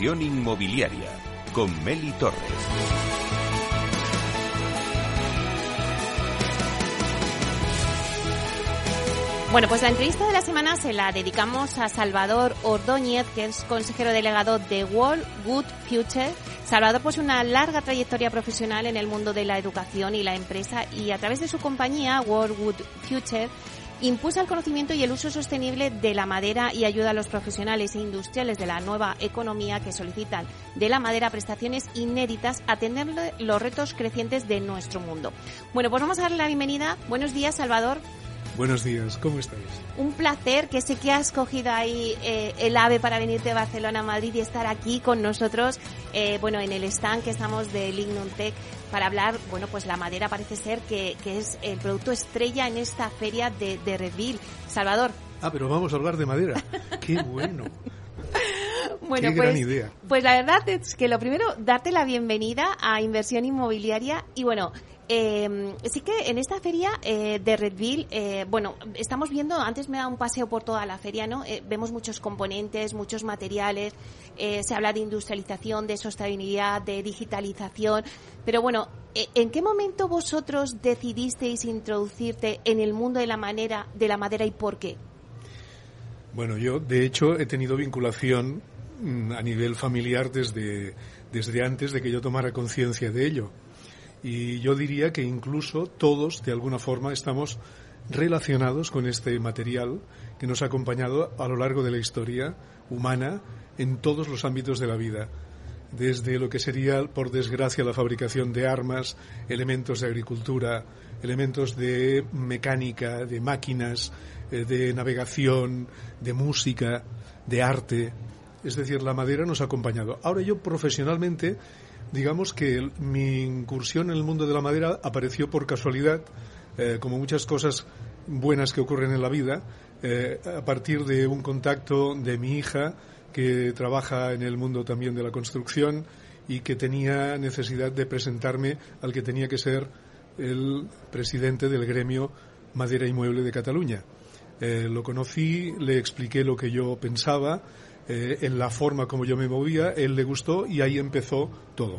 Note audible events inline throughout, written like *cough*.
Inmobiliaria con Meli Torres. Bueno, pues la entrevista de la semana se la dedicamos a Salvador Ordóñez, que es consejero delegado de World Good Future. Salvador posee una larga trayectoria profesional en el mundo de la educación y la empresa y a través de su compañía World Good Future impulsa el conocimiento y el uso sostenible de la madera y ayuda a los profesionales e industriales de la nueva economía que solicitan de la madera prestaciones inéditas a atender los retos crecientes de nuestro mundo. Bueno, pues vamos a darle la bienvenida. Buenos días, Salvador. Buenos días, ¿cómo estáis? Un placer que sé que has cogido ahí eh, el AVE para venirte de Barcelona a Madrid y estar aquí con nosotros, eh, bueno, en el stand que estamos de Lignum Tech para hablar, bueno, pues la madera parece ser que, es el producto estrella en esta feria de, de Redville. Salvador. Ah, pero vamos a hablar de madera. *laughs* ¡Qué bueno! Bueno, Qué pues, gran idea. pues la verdad es que lo primero, darte la bienvenida a Inversión Inmobiliaria y bueno, eh, sí que en esta feria eh, de Redville, eh, bueno, estamos viendo, antes me da un paseo por toda la feria, ¿no? Eh, vemos muchos componentes, muchos materiales, eh, se habla de industrialización, de sostenibilidad, de digitalización, pero bueno, eh, ¿en qué momento vosotros decidisteis introducirte en el mundo de la, manera, de la madera y por qué? Bueno, yo de hecho he tenido vinculación mm, a nivel familiar desde, desde antes de que yo tomara conciencia de ello. Y yo diría que incluso todos, de alguna forma, estamos relacionados con este material que nos ha acompañado a lo largo de la historia humana en todos los ámbitos de la vida. Desde lo que sería, por desgracia, la fabricación de armas, elementos de agricultura, elementos de mecánica, de máquinas, eh, de navegación, de música, de arte. Es decir, la madera nos ha acompañado. Ahora yo profesionalmente digamos que mi incursión en el mundo de la madera apareció por casualidad, eh, como muchas cosas buenas que ocurren en la vida, eh, a partir de un contacto de mi hija que trabaja en el mundo también de la construcción y que tenía necesidad de presentarme al que tenía que ser el presidente del gremio Madera y Mueble de Cataluña. Eh, lo conocí, le expliqué lo que yo pensaba, eh, en la forma como yo me movía, él le gustó y ahí empezó todo.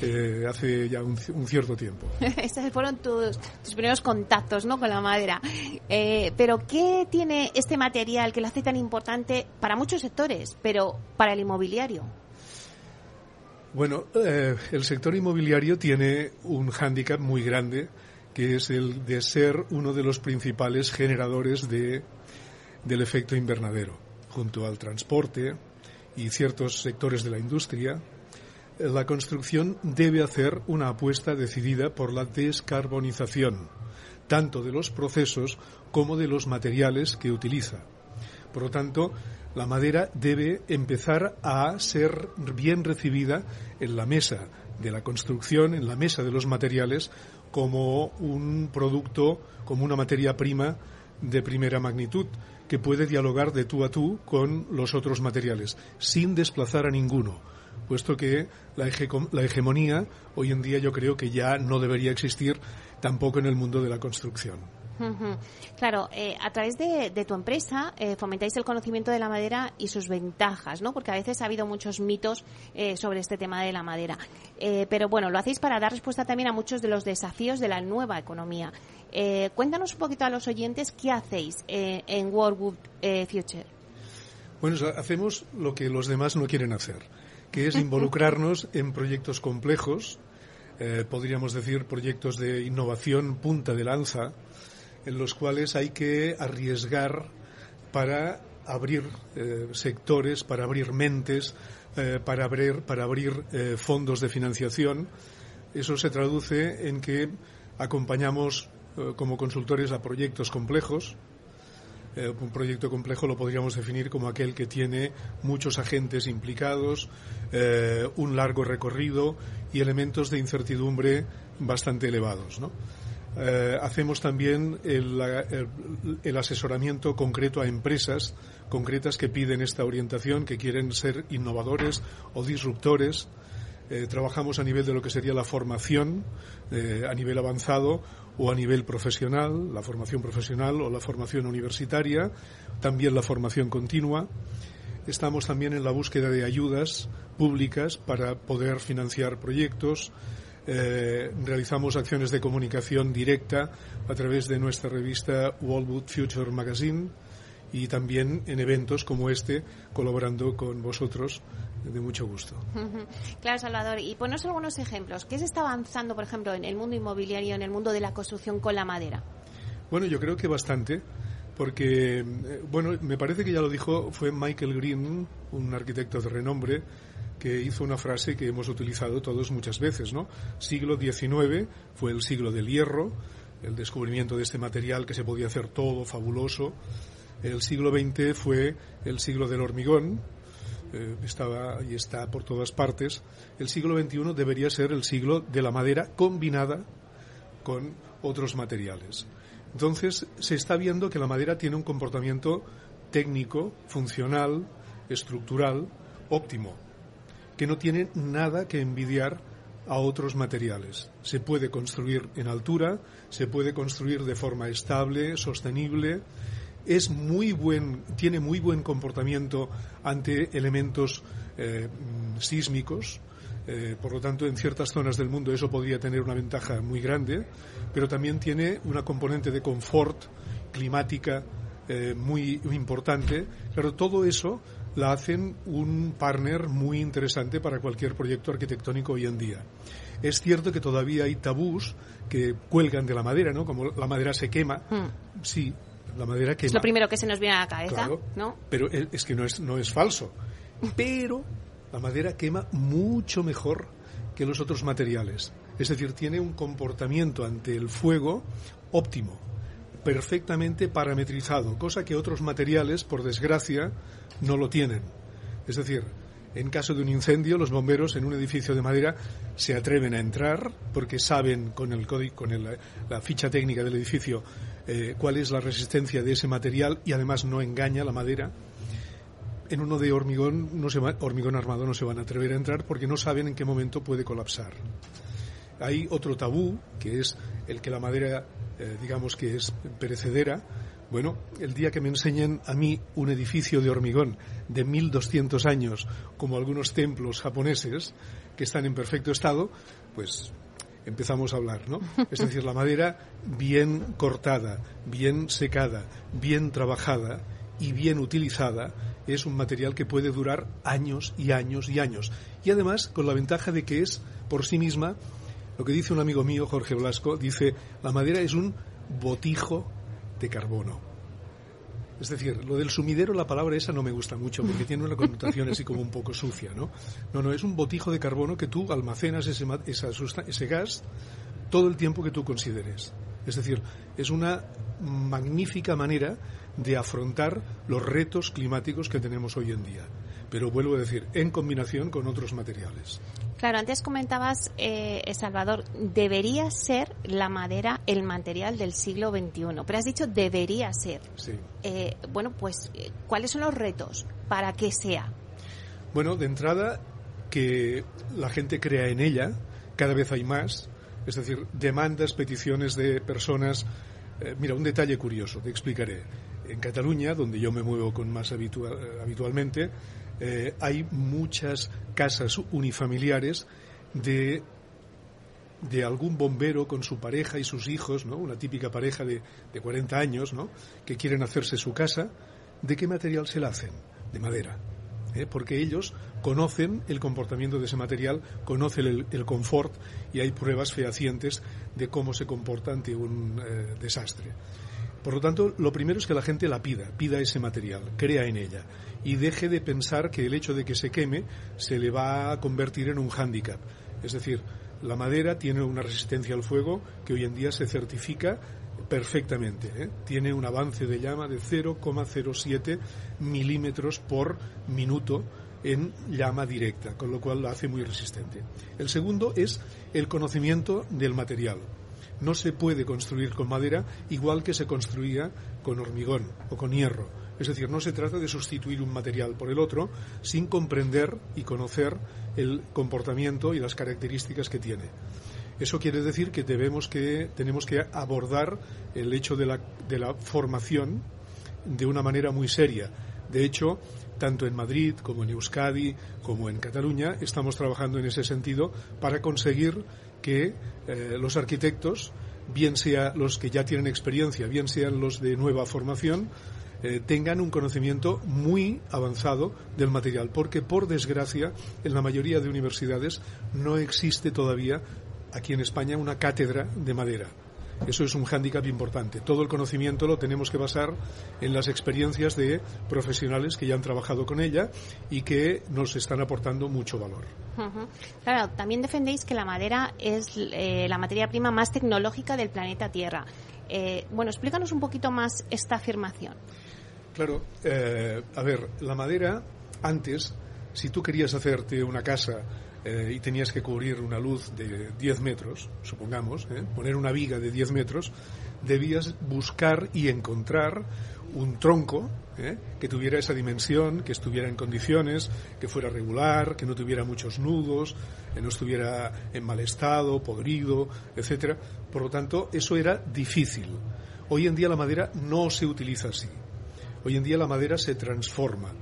Eh, hace ya un, ci- un cierto tiempo. *laughs* Esos fueron tus, tus primeros contactos ¿no? con la madera. Eh, pero, ¿qué tiene este material que lo hace tan importante para muchos sectores, pero para el inmobiliario? Bueno, eh, el sector inmobiliario tiene un hándicap muy grande, que es el de ser uno de los principales generadores de, del efecto invernadero, junto al transporte y ciertos sectores de la industria. La construcción debe hacer una apuesta decidida por la descarbonización, tanto de los procesos como de los materiales que utiliza. Por lo tanto, la madera debe empezar a ser bien recibida en la mesa de la construcción, en la mesa de los materiales, como un producto, como una materia prima de primera magnitud, que puede dialogar de tú a tú con los otros materiales, sin desplazar a ninguno, puesto que la, hege- la hegemonía hoy en día yo creo que ya no debería existir tampoco en el mundo de la construcción. Claro, eh, a través de, de tu empresa eh, fomentáis el conocimiento de la madera y sus ventajas, ¿no? Porque a veces ha habido muchos mitos eh, sobre este tema de la madera. Eh, pero bueno, lo hacéis para dar respuesta también a muchos de los desafíos de la nueva economía. Eh, cuéntanos un poquito a los oyentes qué hacéis eh, en World Good eh, Future. Bueno, hacemos lo que los demás no quieren hacer, que es *laughs* involucrarnos en proyectos complejos, eh, podríamos decir proyectos de innovación punta de lanza, en los cuales hay que arriesgar para abrir sectores, para abrir mentes, para abrir, para abrir fondos de financiación. Eso se traduce en que acompañamos como consultores a proyectos complejos, eh, un proyecto complejo lo podríamos definir como aquel que tiene muchos agentes implicados, eh, un largo recorrido y elementos de incertidumbre bastante elevados. Eh, hacemos también el, asesoramiento concreto a empresas concretas que piden esta orientación, que quieren ser innovadores o disruptores. Eh, trabajamos a nivel de lo que sería la formación eh, a nivel avanzado o a nivel profesional, la formación profesional o la formación universitaria, también la formación continua. estamos también en la búsqueda de ayudas públicas para poder financiar proyectos. Eh, realizamos acciones de comunicación directa a través de nuestra revista Wallwood Future Magazine y también en eventos como este, colaborando con vosotros de mucho gusto. Claro, Salvador. Y ponos algunos ejemplos. ¿Qué se está avanzando, por ejemplo, en el mundo inmobiliario, en el mundo de la construcción con la madera? Bueno, yo creo que bastante, porque, eh, bueno, me parece que ya lo dijo, fue Michael Green, un arquitecto de renombre, que hizo una frase que hemos utilizado todos muchas veces, ¿no? Siglo XIX fue el siglo del hierro, el descubrimiento de este material que se podía hacer todo fabuloso. El siglo XX fue el siglo del hormigón, eh, estaba y está por todas partes. El siglo XXI debería ser el siglo de la madera combinada con otros materiales. Entonces, se está viendo que la madera tiene un comportamiento técnico, funcional, estructural, óptimo, que no tiene nada que envidiar a otros materiales. Se puede construir en altura, se puede construir de forma estable, sostenible, es muy buen, tiene muy buen comportamiento ante elementos eh, sísmicos. Eh, por lo tanto, en ciertas zonas del mundo eso podría tener una ventaja muy grande, pero también tiene una componente de confort climática eh, muy, muy importante. Pero todo eso la hacen un partner muy interesante para cualquier proyecto arquitectónico hoy en día. Es cierto que todavía hay tabús que cuelgan de la madera, ¿no? Como la madera se quema. Hmm. Sí, la madera quema. Es lo primero que se nos viene a la cabeza, ¿no? Pero es que no es, no es falso. Pero la madera quema mucho mejor que los otros materiales. Es decir, tiene un comportamiento ante el fuego óptimo, perfectamente parametrizado, cosa que otros materiales, por desgracia, no lo tienen. Es decir, en caso de un incendio, los bomberos en un edificio de madera se atreven a entrar porque saben con el código, con la ficha técnica del edificio eh, cuál es la resistencia de ese material y además no engaña la madera. En uno de hormigón, hormigón armado no se van a atrever a entrar porque no saben en qué momento puede colapsar. Hay otro tabú, que es el que la madera, eh, digamos que es perecedera. Bueno, el día que me enseñen a mí un edificio de hormigón de 1200 años, como algunos templos japoneses, que están en perfecto estado, pues empezamos a hablar, ¿no? Es decir, la madera bien cortada, bien secada, bien trabajada y bien utilizada es un material que puede durar años y años y años. Y además con la ventaja de que es por sí misma, lo que dice un amigo mío, Jorge Blasco, dice, la madera es un botijo de carbono. Es decir, lo del sumidero, la palabra esa no me gusta mucho porque tiene una connotación así como un poco sucia, ¿no? No, no, es un botijo de carbono que tú almacenas ese, ese gas todo el tiempo que tú consideres. Es decir, es una magnífica manera de afrontar los retos climáticos que tenemos hoy en día. Pero vuelvo a decir, en combinación con otros materiales. Claro, antes comentabas, eh, Salvador, debería ser la madera el material del siglo XXI, pero has dicho debería ser. Sí. Eh, bueno, pues, eh, ¿cuáles son los retos para que sea? Bueno, de entrada, que la gente crea en ella, cada vez hay más, es decir, demandas, peticiones de personas. mira, un detalle curioso, te explicaré. En Cataluña, donde yo me muevo con más habitualmente, eh, hay muchas casas unifamiliares de, de algún bombero con su pareja y sus hijos, ¿no? una típica pareja de, de 40 años, ¿no? que quieren hacerse su casa. ¿De qué material se la hacen? De madera. ¿eh? Porque ellos conocen el comportamiento de ese material, conocen el, el, confort y hay pruebas fehacientes de cómo se comporta ante un eh, desastre. Por lo tanto, lo primero es que la gente la pida, pida ese material, crea en ella y deje de pensar que el hecho de que se queme se le va a convertir en un hándicap. Es decir, la madera tiene una resistencia al fuego que hoy en día se certifica perfectamente. ¿eh? Tiene un avance de llama de 0,07 milímetros por minuto en llama directa, con lo cual la hace muy resistente. El segundo es el conocimiento del material no se puede construir con madera igual que se construía con hormigón o con hierro. Es decir, no se trata de sustituir un material por el otro sin comprender y conocer el comportamiento y las características que tiene. Eso quiere decir que debemos que tenemos que abordar el hecho de la, de la formación de una manera muy seria. De hecho, tanto en Madrid como en Euskadi como en Cataluña, estamos trabajando en ese sentido para conseguir que eh, los arquitectos, bien sea los que ya tienen experiencia, bien sean los de nueva formación, eh, tengan un conocimiento muy avanzado del material, porque por desgracia en la mayoría de universidades no existe todavía aquí en España una cátedra de madera. Eso es un hándicap importante. Todo el conocimiento lo tenemos que basar en las experiencias de profesionales que ya han trabajado con ella y que nos están aportando mucho valor. Claro, también defendéis que la madera es eh, la materia prima más tecnológica del planeta Tierra. Eh, bueno, explícanos un poquito más esta afirmación. Claro, eh, a ver, la madera antes, si tú querías hacerte una casa eh, y tenías que cubrir una luz de 10 metros, supongamos, poner una viga de 10 metros, debías buscar y encontrar un tronco eh, que tuviera esa dimensión, que estuviera en condiciones, que fuera regular, que no tuviera muchos nudos, que no estuviera en mal estado, podrido, etcétera. Por lo tanto, eso era difícil. Hoy en día la madera no se utiliza así. Hoy en día la madera se transforma.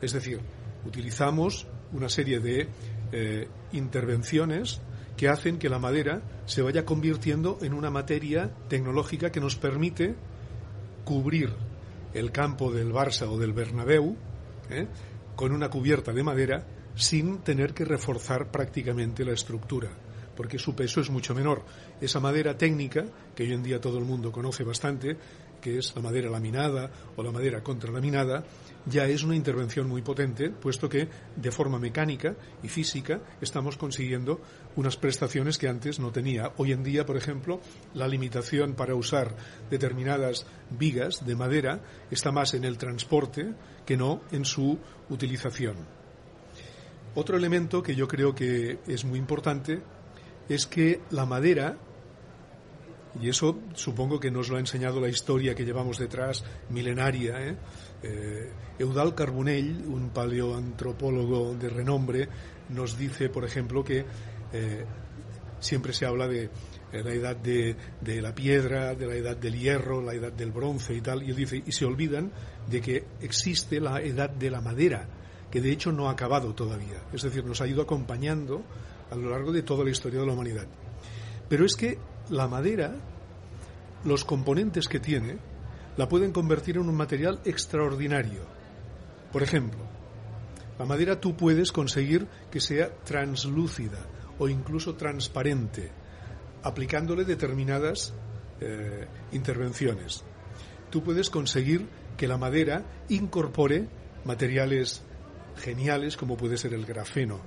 Es decir, utilizamos una serie de eh, intervenciones que hacen que la madera se vaya convirtiendo en una materia tecnológica que nos permite cubrir el campo del Barça o del Bernabéu ¿eh? con una cubierta de madera sin tener que reforzar prácticamente la estructura, porque su peso es mucho menor. Esa madera técnica, que hoy en día todo el mundo conoce bastante, que es la madera laminada o la madera contralaminada, ya es una intervención muy potente, puesto que de forma mecánica y física estamos consiguiendo unas prestaciones que antes no tenía. Hoy en día, por ejemplo, la limitación para usar determinadas vigas de madera está más en el transporte que no en su utilización. Otro elemento que yo creo que es muy importante es que la madera y eso supongo que nos lo ha enseñado la historia que llevamos detrás, milenaria. ¿eh? Eh, Eudal Carbonell, un paleoantropólogo de renombre, nos dice, por ejemplo, que eh, siempre se habla de la edad de, de, la piedra, de la edad del hierro, la edad del bronce y tal, y él dice, y se olvidan de que existe la edad de la madera, que de hecho no ha acabado todavía. Es decir, nos ha ido acompañando a lo largo de toda la historia de la humanidad. Pero es que la madera, los componentes que tiene, la pueden convertir en un material extraordinario. Por ejemplo, la madera tú puedes conseguir que sea translúcida o incluso transparente, aplicándole determinadas eh, intervenciones. Tú puedes conseguir que la madera incorpore materiales geniales como puede ser el grafeno,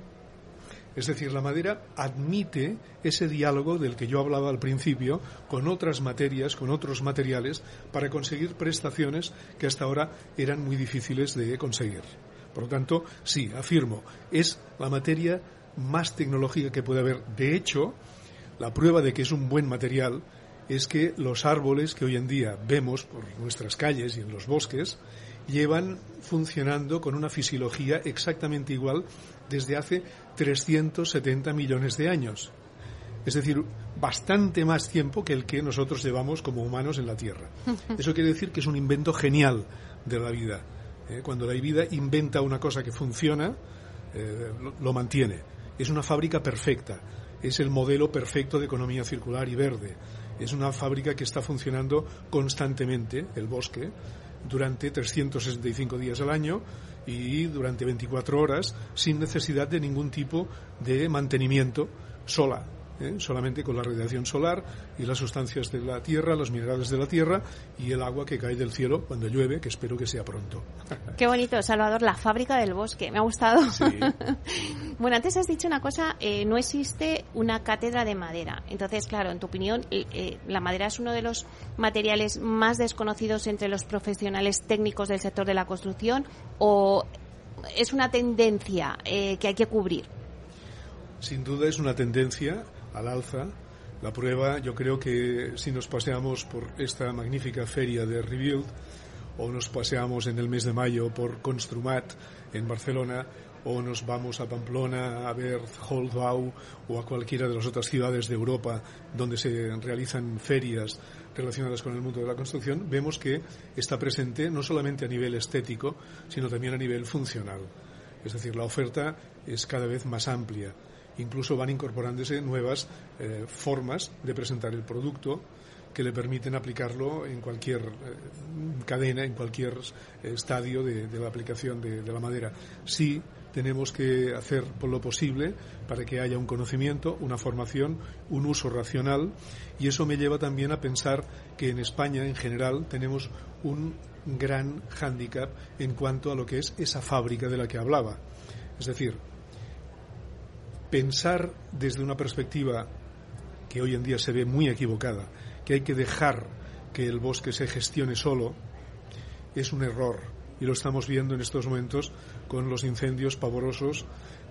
es decir, la madera admite ese diálogo del que yo hablaba al principio con otras materias, con otros materiales, para conseguir prestaciones que hasta ahora eran muy difíciles de conseguir. Por lo tanto, sí, afirmo, es la materia más tecnológica que puede haber. De hecho, la prueba de que es un buen material es que los árboles que hoy en día vemos por nuestras calles y en los bosques llevan funcionando con una fisiología exactamente igual desde hace 370 millones de años. Es decir, bastante más tiempo que el que nosotros llevamos como humanos en la Tierra. *laughs* Eso quiere decir que es un invento genial de la vida. ¿eh? Cuando la vida inventa una cosa que funciona, eh, lo, mantiene. Es una fábrica perfecta. Es el modelo perfecto de economía circular y verde. Es una fábrica que está funcionando constantemente, el bosque, durante 365 días al año y durante 24 horas sin necesidad de ningún tipo de mantenimiento sola. ¿Eh? solamente con la radiación solar y las sustancias de la tierra, los minerales de la tierra y el agua que cae del cielo cuando llueve, que espero que sea pronto. Qué bonito, Salvador, la fábrica del bosque, me ha gustado. *laughs* bueno, antes has dicho una cosa, eh, no existe una cátedra de madera. Entonces, claro, en tu opinión, eh, la madera es uno de los materiales más desconocidos entre los profesionales técnicos del sector de la construcción o es una tendencia que hay que cubrir. Sin duda es una tendencia al alza. La prueba, yo creo que si nos paseamos por esta magnífica feria de Rebuild o nos paseamos en el mes de mayo por Construmat en Barcelona o nos vamos a Pamplona a ver Holzbau o a cualquiera de las otras ciudades de Europa donde se realizan ferias relacionadas con el mundo de la construcción, vemos que está presente no solamente a nivel estético, sino también a nivel funcional. Es decir, la oferta es cada vez más amplia. Incluso van incorporándose nuevas eh, formas de presentar el producto que le permiten aplicarlo en cualquier eh, cadena, en cualquier eh, estadio de, la aplicación de, de, la madera. Sí tenemos que hacer lo posible para que haya un conocimiento, una formación, un uso racional y eso me lleva también a pensar que en España en general tenemos un gran hándicap en cuanto a lo que es esa fábrica de la que hablaba. Es decir, pensar desde una perspectiva que hoy en día se ve muy equivocada, que hay que dejar que el bosque se gestione solo, es un error. Y lo estamos viendo en estos momentos con los incendios pavorosos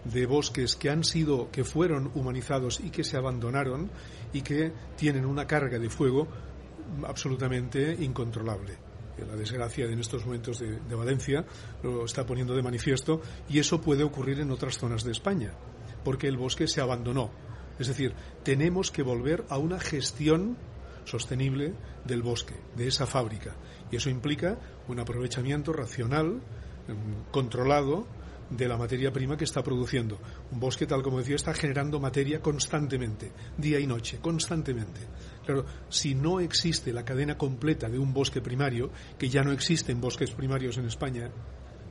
de bosques que han sido, que fueron humanizados y que se abandonaron y que tienen una carga de fuego absolutamente incontrolable. La desgracia en estos momentos de, de Valencia lo está poniendo de manifiesto y eso puede ocurrir en otras zonas de España, porque el bosque se abandonó. Es decir, tenemos que volver a una gestión sostenible del bosque, de esa fábrica. Y eso implica un aprovechamiento racional, em, controlado, de la materia prima que está produciendo. Un bosque, tal como decía, está generando materia constantemente, día y noche, constantemente. Claro, si no existe la cadena completa de un bosque primario, que ya no existen bosques primarios en España,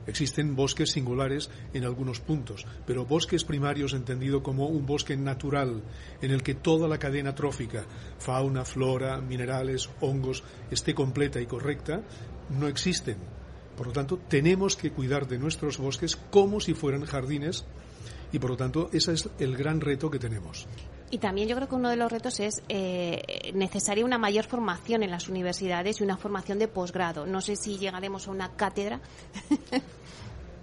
Existen bosques singulares en algunos puntos, pero bosques primarios entendido como un bosque natural en el que toda la cadena trófica, fauna, flora, minerales, hongos, esté completa y correcta, no existen. Por lo tanto, tenemos que cuidar de nuestros bosques como si fueran jardines y por lo tanto ese es el gran reto que tenemos. Y también yo creo que uno de los retos es eh, necesaria una mayor formación en las universidades y una formación de posgrado. No sé si llegaremos a una cátedra *laughs*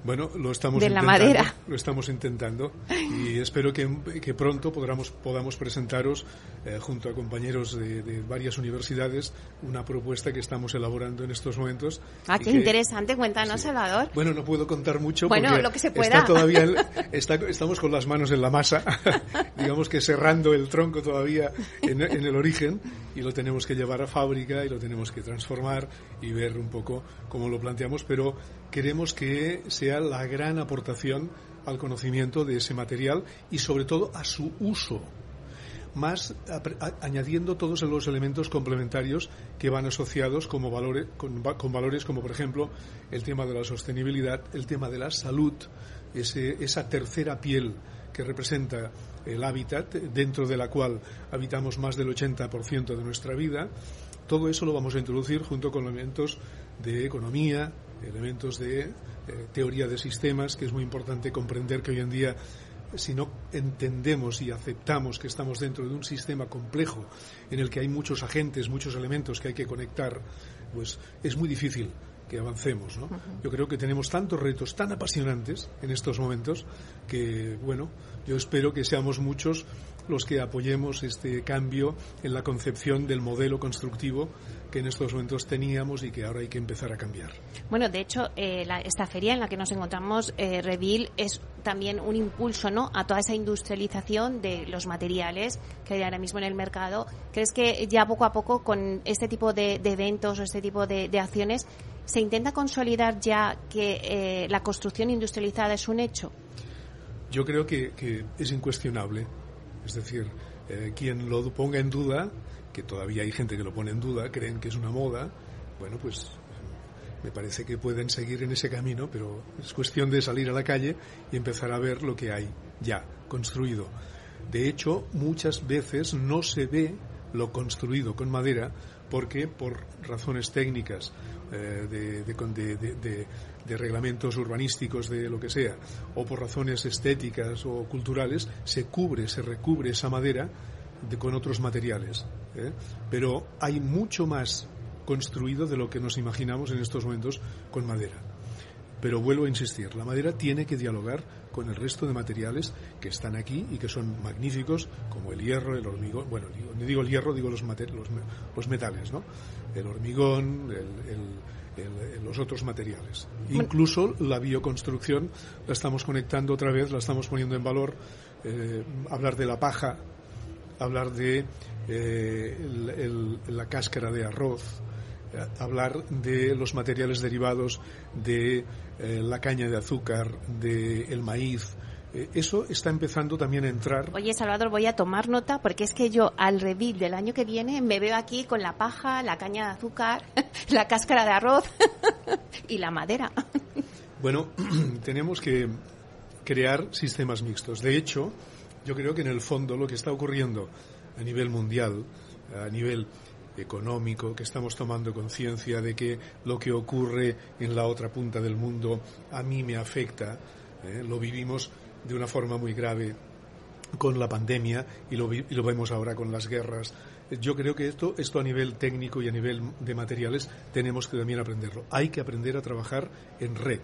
Bueno, lo estamos intentando, Lo estamos intentando y espero que, pronto podamos, podamos presentaros, eh, junto a compañeros de, varias universidades, una propuesta que estamos elaborando en estos momentos. Ah, qué interesante. Cuéntanos, Salvador. Bueno, no puedo contar mucho bueno, porque lo que se pueda. *laughs* Está todavía estamos con las manos en la masa, *laughs* digamos que cerrando el tronco todavía en, en el origen y lo tenemos que llevar a fábrica y lo tenemos que transformar y ver un poco cómo lo planteamos, pero queremos que sea la gran aportación al conocimiento de ese material y sobre todo a su uso más añadiendo todos los elementos complementarios que van asociados como valores, con, valores como por ejemplo el tema de la sostenibilidad, el tema de la salud, esa tercera piel que representa el hábitat dentro de la cual habitamos más del 80% de nuestra vida. Todo eso lo vamos a introducir junto con elementos de economía, elementos de eh, teoría de sistemas, que es muy importante comprender que hoy en día si no entendemos y aceptamos que estamos dentro de un sistema complejo en el que hay muchos agentes, muchos elementos que hay que conectar, pues es muy difícil que avancemos. ¿no? Yo creo que tenemos tantos retos tan apasionantes en estos momentos que, bueno, yo espero que seamos muchos los que apoyemos este cambio en la concepción del modelo constructivo que en estos momentos teníamos y que ahora hay que empezar a cambiar. Bueno, de hecho, eh, esta feria en la que nos encontramos, eh, Revil, es también un impulso ¿no? a toda esa industrialización de los materiales que hay ahora mismo en el mercado. ¿Crees que ya poco a poco con este tipo de, eventos o este tipo de, acciones se intenta consolidar ya que eh, la construcción industrializada es un hecho? Yo creo que es incuestionable es decir, eh, quien lo ponga en duda, que todavía hay gente que lo pone en duda, creen que es una moda, bueno, pues me parece que pueden seguir en ese camino, pero es cuestión de salir a la calle y empezar a ver lo que hay ya construido. De hecho, muchas veces no se ve lo construido con madera porque por razones técnicas eh, de, de, reglamentos urbanísticos, de lo que sea, o por razones estéticas o culturales, se cubre, se recubre esa madera con otros materiales. ¿eh? Pero hay mucho más construido de lo que nos imaginamos en estos momentos con madera. Pero vuelvo a insistir, la madera tiene que dialogar con el resto de materiales que están aquí y que son magníficos, como el hierro, el hormigón, bueno, digo, digo el hierro, digo los, los, los metales, ¿no? El hormigón, el, los otros materiales. Incluso la bioconstrucción la estamos conectando otra vez, la estamos poniendo en valor. Eh, hablar de la paja, hablar de eh, la cáscara de arroz, hablar de los materiales derivados de la caña de azúcar, del maíz, eh, eso está empezando también a entrar. Oye, Salvador, voy a tomar nota porque es que yo al revit del año que viene me veo aquí con la paja, la caña de azúcar, *laughs* la cáscara de arroz *laughs* y la madera. bueno, *clears throat* tenemos que crear sistemas mixtos. De hecho, yo creo que en el fondo lo que está ocurriendo a nivel mundial, a nivel económico, que estamos tomando conciencia de que lo que ocurre en la otra punta del mundo a mí me afecta, ¿eh? lo vivimos de una forma muy grave con la pandemia y lo, y lo vemos ahora con las guerras. Yo creo que esto, esto a nivel técnico y a nivel de materiales tenemos que también aprenderlo. Hay que aprender a trabajar en red.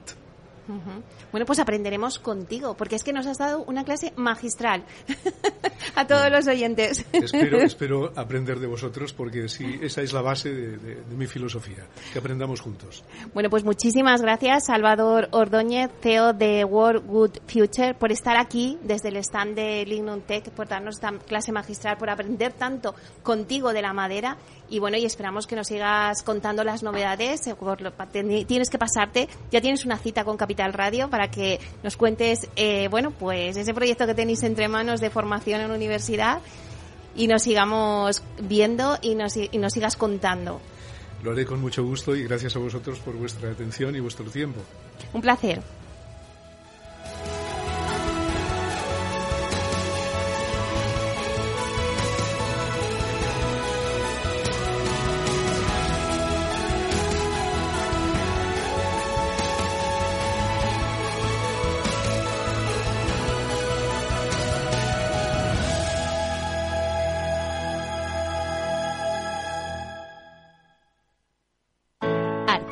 Bueno, pues aprenderemos contigo, porque es que nos has dado una clase magistral *laughs* a todos los oyentes. Espero, *laughs* espero, aprender de vosotros, porque sí, esa es la base de, mi filosofía, que aprendamos juntos. Bueno, pues muchísimas gracias, Salvador Ordóñez, CEO de World Good Future, por estar aquí desde el stand de Lignum Tech, por darnos esta clase magistral, por aprender tanto contigo de la madera y bueno, y esperamos que nos sigas contando las novedades. Tienes que pasarte, ya tienes una cita con Capital Radio para que nos cuentes, eh, bueno, pues ese proyecto que tenéis entre manos de formación en universidad y nos sigamos viendo y nos, y nos sigas contando. Lo haré con mucho gusto y gracias a vosotros por vuestra atención y vuestro tiempo. Un placer.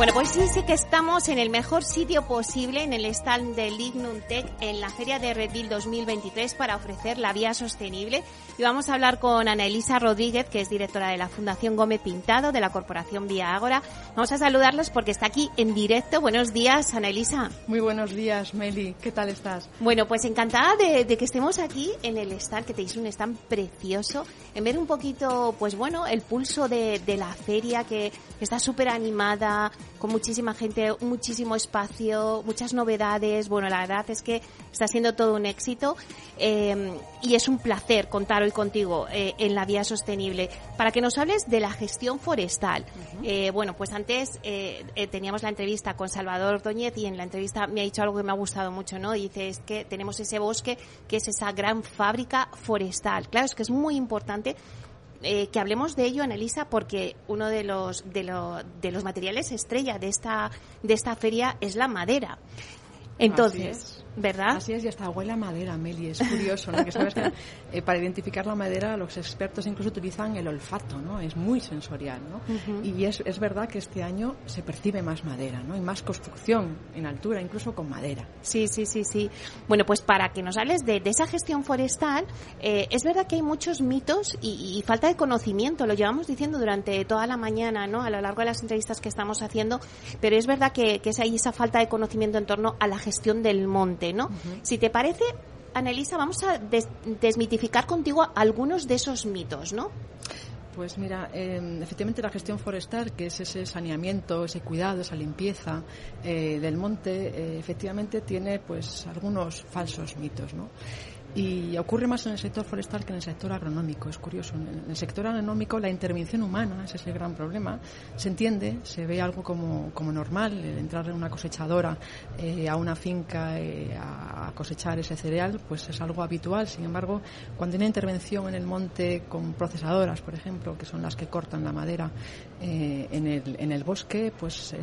Bueno, pues sí, sí que estamos en el mejor sitio posible en el stand de Lignum Tech en la Feria de Redville 2023 para ofrecer la vía sostenible. Y vamos a hablar con Ana Elisa Rodríguez, que es directora de la Fundación Gómez Pintado de la Corporación Vía Ágora. Vamos a saludarlos porque está aquí en directo. Buenos días, Ana Elisa. Muy buenos días, Meli. ¿Qué tal estás? Bueno, pues encantada de, que estemos aquí en el stand, que tenéis un stand precioso, en ver un poquito, pues bueno, el pulso de, de la feria que está súper animada, con muchísima gente, muchísimo espacio, muchas novedades. Bueno, la verdad es que está siendo todo un éxito eh, y es un placer contar hoy contigo eh, en la vía sostenible para que nos hables de la gestión forestal. Eh, bueno, pues antes teníamos la entrevista con Salvador Doñez y en la entrevista me ha dicho algo que me ha gustado mucho, ¿no? Dice, es que tenemos ese bosque que es esa gran fábrica forestal. Claro, es que es muy importante eh, que hablemos de ello, Anelisa, porque uno de los, de, de los materiales estrella de esta, de esta feria es la madera. Entonces, ¿verdad? Así es, y hasta huele a madera, Meli. Es curioso, ¿no? Que sabes que *laughs* eh, para identificar la madera los expertos incluso utilizan el olfato, ¿no? Es muy sensorial, ¿no? Y es, es verdad que este año se percibe más madera, ¿no? Y más construcción en altura, incluso con madera. Sí, sí, sí, sí. Bueno, pues para que nos hables de, esa gestión forestal, eh, es verdad que hay muchos mitos y, falta de conocimiento. Lo llevamos diciendo durante toda la mañana, ¿no? A lo largo de las entrevistas que estamos haciendo, pero es verdad que, que es ahí esa falta de conocimiento en torno a la gestión del monte. Si te parece, Anelisa, vamos a desmitificar contigo algunos de esos mitos, ¿no? Pues mira, em, efectivamente la gestión forestal, que es ese saneamiento, ese cuidado, esa limpieza eh, del monte, eh, efectivamente tiene pues algunos falsos mitos, ¿no? Y ocurre más en el sector forestal que en el sector agronómico. Es curioso. En el sector agronómico la intervención humana, ese es el gran problema, se entiende, se ve algo como, como normal, el entrar en una cosechadora eh, a una finca eh, a cosechar ese cereal, pues es algo habitual. Sin embargo, cuando hay una intervención en el monte con procesadoras, por ejemplo, que son las que cortan la madera eh, en, el, en el bosque, pues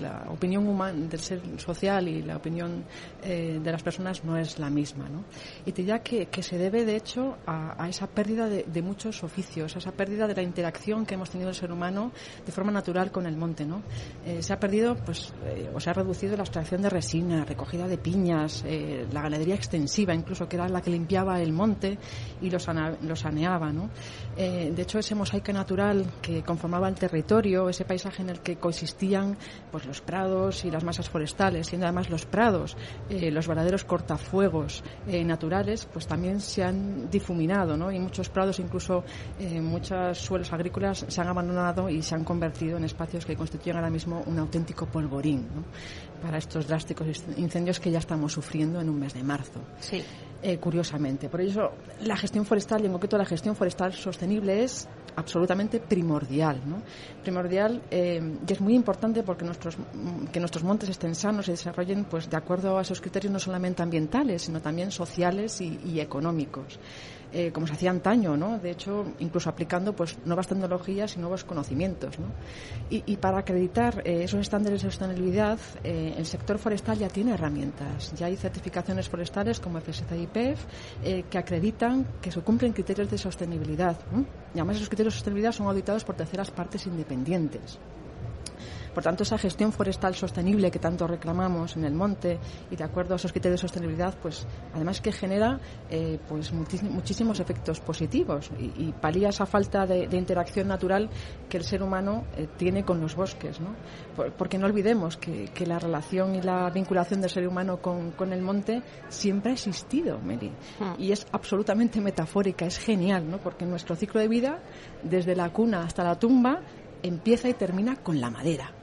la, opinión humana del ser social y la opinión de las personas no es la misma. ¿no? Y te diría que, se debe, de hecho, a, esa pérdida de, muchos oficios, a esa pérdida de la interacción que hemos tenido el ser humano de forma natural con el monte, ¿no? Eh, se ha perdido, pues, eh, o se ha reducido la extracción de resina, recogida de piñas, eh, la ganadería extensiva, incluso, que era la que limpiaba el monte y lo, saneaba, ¿no? de hecho, ese mosaico natural que conformaba el territorio, ese paisaje en el que coexistían, pues, los prados y las masas forestales, siendo además los prados, los verdaderos cortafuegos, naturales, pues también se han difuminado, ¿no? Y muchos prados, incluso eh, muchos suelos agrícolas, se han abandonado y se han convertido en espacios que constituyen ahora mismo un auténtico polvorín, Para estos drásticos incendios que ya estamos sufriendo en un mes de marzo. Sí. Eh, curiosamente. Por eso, la gestión forestal, y en concreto la gestión forestal sostenible, es absolutamente primordial. Primordial eh, y es muy importante porque nuestros, que nuestros montes estén sanos y desarrollen pues, de acuerdo a esos criterios no solamente ambientales, sino también sociales y económicos. Eh, como se hacía antaño, ¿no? De hecho, incluso aplicando pues nuevas tecnologías y nuevos conocimientos, ¿no? Y, para acreditar eh, esos estándares de sostenibilidad, eh, el sector forestal ya tiene herramientas. Ya hay certificaciones forestales como FSC y PEF que acreditan que se cumplen criterios de sostenibilidad. Y además esos criterios de sostenibilidad son auditados por terceras partes independientes. Por tanto, esa gestión forestal sostenible que tanto reclamamos en el monte y de acuerdo a esos criterios de sostenibilidad, pues además que genera eh, pues muchísimos efectos positivos y, palía esa falta de, interacción natural que el ser humano eh, tiene con los bosques. ¿no? porque no olvidemos que, la relación y la vinculación del ser humano con, el monte siempre ha existido, Meli. Hmm. Y es absolutamente metafórica, es genial, ¿no? porque nuestro ciclo de vida, desde la cuna hasta la tumba, empieza y termina con la madera.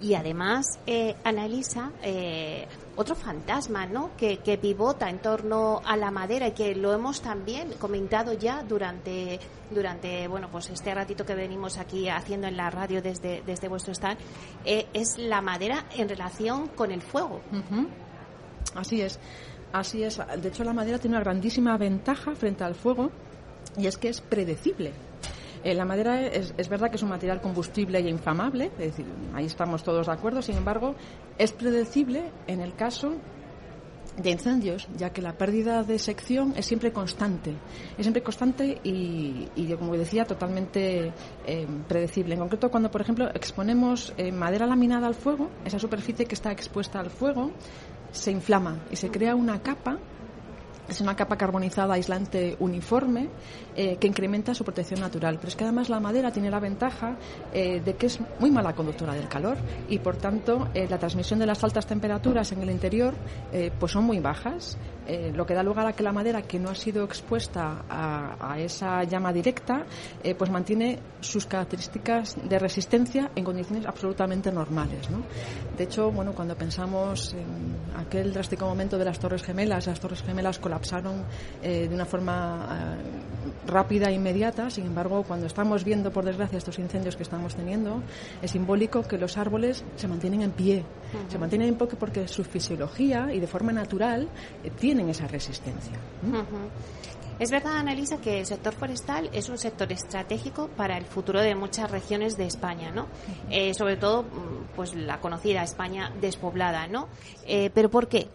Y además eh, analiza eh, otro fantasma, ¿no? Que, pivota en torno a la madera y que lo hemos también comentado ya durante durante bueno pues este ratito que venimos aquí haciendo en la radio desde desde vuestro stand eh, es la madera en relación con el fuego. Así es, así es. De hecho la madera tiene una grandísima ventaja frente al fuego y es que es predecible. Eh, la madera es, es, verdad que es un material combustible e inflamable, es decir, ahí estamos todos de acuerdo, sin embargo, es predecible en el caso de incendios, ya que la pérdida de sección es siempre constante, es siempre constante y, y como decía, totalmente eh, predecible. En concreto, cuando, por ejemplo, exponemos eh, madera laminada al fuego, esa superficie que está expuesta al fuego se inflama y se crea una capa es una capa carbonizada aislante uniforme eh, que incrementa su protección natural. Pero es que además la madera tiene la ventaja eh, de que es muy mala conductora del calor y por tanto eh, la transmisión de las altas temperaturas en el interior pues son muy bajas, lo que da lugar a que la madera que no ha sido expuesta a, esa llama directa pues mantiene sus características de resistencia en condiciones absolutamente normales. De hecho, bueno, cuando pensamos en aquel drástico momento de las Torres Gemelas, las Torres Gemelas colapsaron de una forma rápida e inmediata. Sin embargo, cuando estamos viendo, por desgracia, estos incendios que estamos teniendo, es simbólico que los árboles se mantienen en pie. Se mantienen en pie porque su fisiología y de forma natural eh, tienen esa resistencia. Es verdad, Annalisa, que el sector forestal es un sector estratégico para el futuro de muchas regiones de España, ¿no? Eh, sobre todo, mm, pues la conocida España despoblada, ¿no? Eh, pero ¿por qué?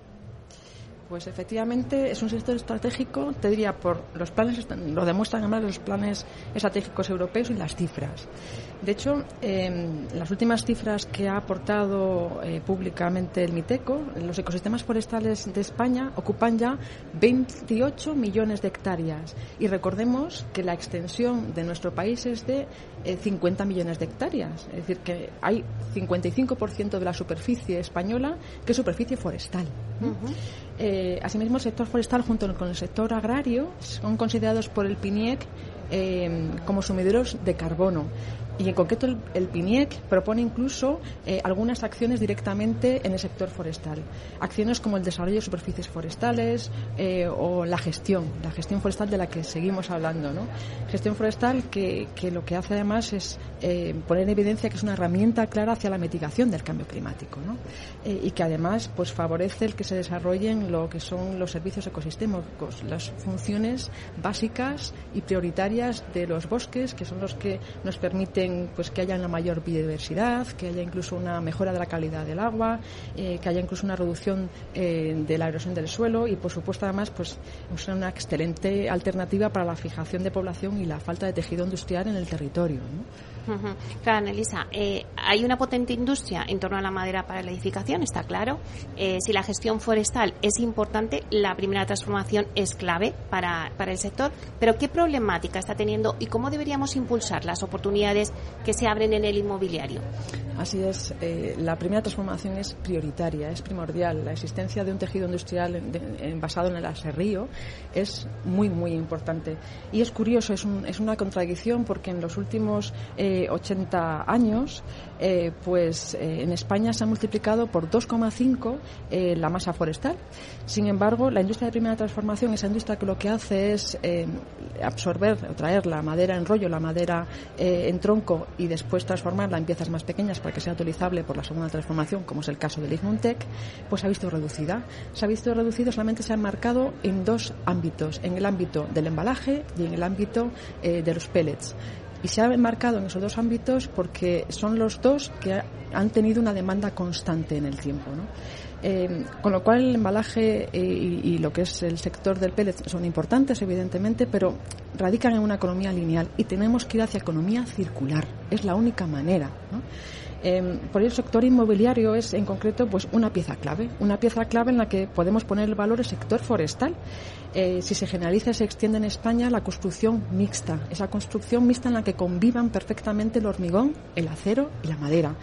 Pues efectivamente es un sector estratégico, te diría, por los planes, lo demuestran además los planes estratégicos europeos y las cifras. De hecho, em, las últimas cifras que ha aportado eh, públicamente el MITECO, los ecosistemas forestales de España ocupan ya 28 millones de hectáreas. Y recordemos que la extensión de nuestro país es de 50 eh, millones de hectáreas. Es decir, que hay 55% de la superficie española que es superficie forestal. Eh, asimismo, el sector forestal junto con el sector agrario son considerados por el PINIEC eh, como sumideros de carbono y en concreto el, PINIEC propone incluso eh, algunas acciones directamente en el sector forestal. Acciones como el desarrollo de superficies forestales eh, o la gestión, la gestión forestal de la que seguimos hablando. ¿no? Gestión forestal que, lo que hace además es eh, poner en evidencia que es una herramienta clara hacia la mitigación del cambio climático ¿no? y que además pues favorece el que se desarrollen lo que son los servicios ecosistémicos, las funciones básicas y prioritarias de los bosques, que son los que nos permiten pues que haya una mayor biodiversidad, que haya incluso una mejora de la calidad del agua, eh, que haya incluso una reducción eh, de la erosión del suelo y por supuesto además pues es una excelente alternativa para la fijación de población y la falta de tejido industrial en el territorio. Claro, Anelisa, eh, hay una potente industria en torno a la madera para la edificación, está claro. Eh, si la gestión forestal es importante, la primera transformación es clave para, para el sector. Pero ¿qué problemática está teniendo y cómo deberíamos impulsar las oportunidades que se abren en el inmobiliario? Así es, eh, la primera transformación es prioritaria, es primordial. La existencia de un tejido industrial basado en el aserrío es muy, muy importante. Y es curioso, es, un, es una contradicción porque en los últimos 80 años, eh, pues eh, en España se ha multiplicado por 2,5 eh, la masa forestal. Sin embargo, la industria de primera transformación, esa industria que lo que hace es absorber o traer la madera en rollo, la madera en tronco y después transformarla en piezas más pequeñas para que sea utilizable por la segunda transformación, como es el caso del Ignuntec, pues se ha visto reducida. Se ha visto reducido, solamente se ha marcado en dos ámbitos, en el ámbito del embalaje y en el ámbito de los pellets y se ha enmarcado en esos dos ámbitos porque son los dos que han tenido una demanda constante en el tiempo. Eh, con lo cual el embalaje eh, y, lo que es el sector del pellet son importantes, evidentemente, pero radican en una economía lineal y tenemos que ir hacia economía circular. Es la única manera. Em, por el sector inmobiliario es, en concreto, pues una pieza clave, una pieza clave en la que podemos poner el valor el sector forestal. Eh, si se generaliza y se extiende en España la construcción mixta, esa construcción mixta en la que convivan perfectamente el hormigón, el acero y la madera.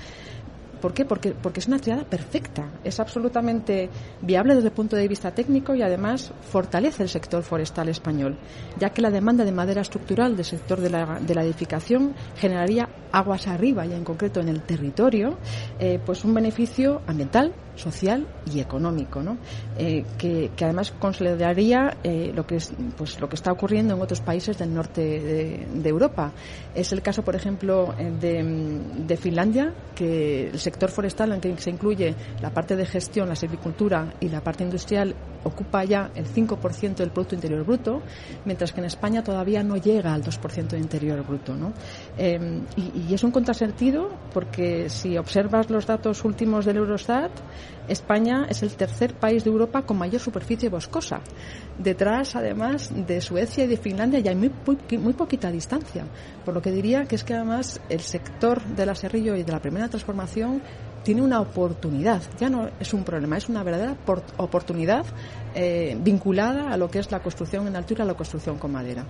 ¿Por qué? Porque, porque es una triada perfecta. Es absolutamente viable desde el punto de vista técnico y además fortalece el sector forestal español, ya que la demanda de madera estructural del sector de la, de la edificación generaría aguas arriba y en concreto en el territorio, eh, pues un beneficio ambiental, social y económico, ¿no? Eh, que, además consolidaría eh, lo que es, pues lo que está ocurriendo en otros países del norte de, Europa. Es el caso, por ejemplo, de, de, Finlandia, que el sector forestal en que se incluye la parte de gestión, la silvicultura y la parte industrial ocupa ya el 5% del Producto Interior Bruto, mientras que en España todavía no llega al 2% del Interior Bruto. ¿no? Y, es un contrasentido porque si observas los datos últimos del Eurostat, España es el tercer país de Europa con mayor superficie boscosa. Detrás, además, de Suecia y de Finlandia ya hay muy, muy, poquita distancia. Por lo que diría que es que además el sector del aserrillo y de la primera transformación tiene una oportunidad, ya no es un problema, es una verdadera oportunidad eh, vinculada a lo que es la construcción en altura, la construcción con madera.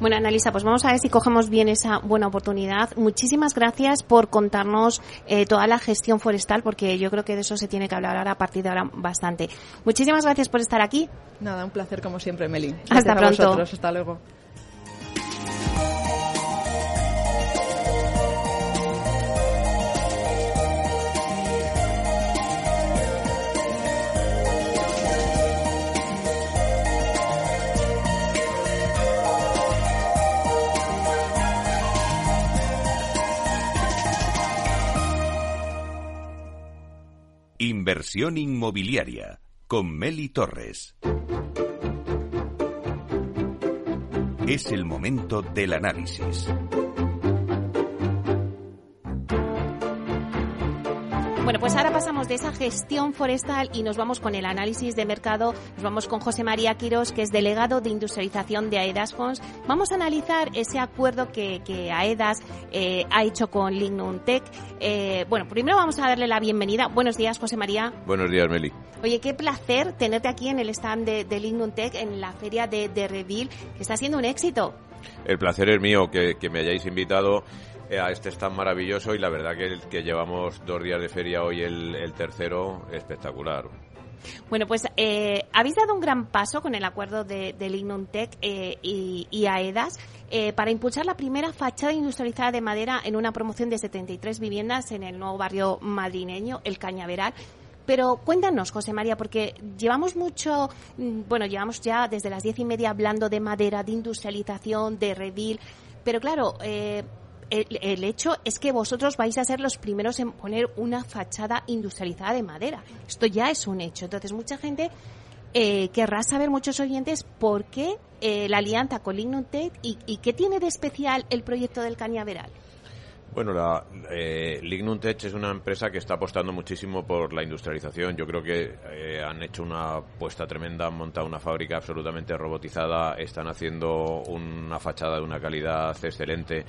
Bueno, Analisa, pues vamos a ver si cogemos bien esa buena oportunidad. Muchísimas gracias por contarnos eh, toda la gestión forestal, porque yo creo que de eso se tiene que hablar ahora a partir de ahora bastante. Muchísimas gracias por estar aquí. Nada, un placer como siempre, Meli. Hasta pronto. Hasta luego. Inversión inmobiliaria con Meli Torres. Es el momento del análisis. Bueno, pues ahora pasamos de esa gestión forestal y nos vamos con el análisis de mercado. Nos vamos con José María Quiros, que es delegado de industrialización de AEDAS Fonds. Vamos a analizar ese acuerdo que, AEDAS eh, ha hecho con Lignum Tech. Eh, bueno, primero vamos a darle la bienvenida. Buenos días, José María. Buenos días, Meli. Oye, qué placer tenerte aquí en el stand de, de Lignum Tech, en la feria de, de que está siendo un éxito. El placer es mío que, que me hayáis invitado a este stand maravilloso y la verdad que, que llevamos dos días de feria hoy el, tercero espectacular. Bueno, pues eh, habéis dado un gran paso con el acuerdo de, de eh, y, AEDAS para impulsar la primera fachada industrializada de madera en una promoción de 73 viviendas en el nuevo barrio madrileño, el Cañaveral. Pero cuéntanos, José María, porque llevamos mucho, mm, bueno, llevamos ya desde las diez y media hablando de madera, de industrialización, de revil, pero claro, eh, el, hecho es que vosotros vais a ser los primeros en poner una fachada industrializada de madera. Esto ya es un hecho. Entonces, mucha gente eh, querrá saber, muchos oyentes, por qué eh, la alianza con Lignum y, y qué tiene de especial el proyecto del Cañaveral. Bueno, la, eh, Lignum Tech es una empresa que está apostando muchísimo por la industrialización. Yo creo que eh, han hecho una apuesta tremenda, han montado una fábrica absolutamente robotizada, están haciendo una fachada de una calidad excelente.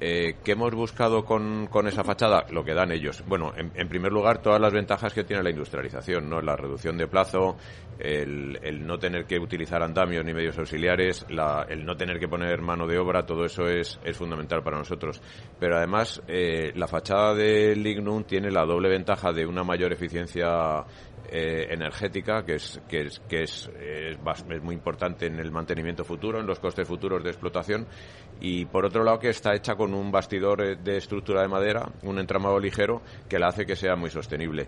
Eh, ¿Qué hemos buscado con, con, esa fachada? Lo que dan ellos. Bueno, en, primer lugar, todas las ventajas que tiene la industrialización, ¿no? La reducción de plazo, el, el no tener que utilizar andamios ni medios auxiliares, la, el no tener que poner mano de obra, todo eso es, es fundamental para nosotros. Pero además, eh, la fachada de Lignum tiene la doble ventaja de una mayor eficiencia eh, energética, que es, que, es, que es, es, muy importante en el mantenimiento futuro, en los costes futuros de explotación, y por otro lado que está hecha con un bastidor eh, de estructura de madera, un entramado ligero, que la hace que sea muy sostenible.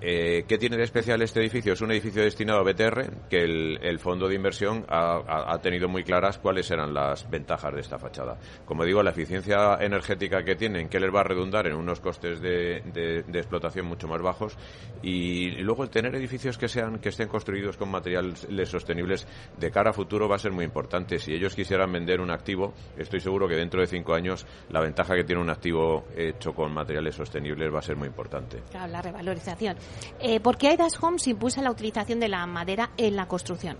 Eh, ¿Qué tiene de especial este edificio? Es un edificio destinado a BTR, que el, fondo de inversión ha, tenido muy claras cuáles eran las ventajas de esta fachada. Como digo, la eficiencia energética que tienen, que les va a redundar en unos costes de, explotación mucho más bajos, y, luego el tener edificios que sean que estén construidos con materiales sostenibles de cara a futuro va a ser muy importante. Si ellos quisieran vender un activo, estoy seguro que dentro de cinco años la ventaja que tiene un activo hecho con materiales sostenibles va a ser muy importante. Claro, la revalorización. Eh, ¿Por qué Aidas Homes impulsa la utilización de la madera en la construcción?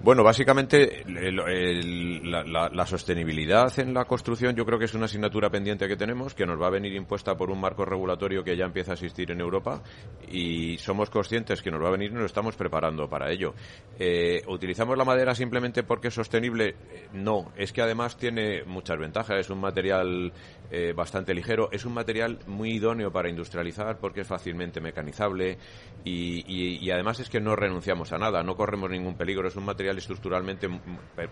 Bueno, básicamente la, sostenibilidad en la construcción yo creo que es una asignatura pendiente que tenemos, que nos va a venir impuesta por un marco regulatorio que ya empieza a existir en Europa y somos conscientes que nos va a venir y nos estamos preparando para ello. Eh, ¿Utilizamos la madera simplemente porque es sostenible? Eh, no, es que además tiene muchas ventajas. Es un material eh, bastante ligero, es un material muy idóneo para industrializar porque es fácilmente mecanizable y, y además es que no renunciamos a nada, no corremos ningún peligro. Es un material estructuralmente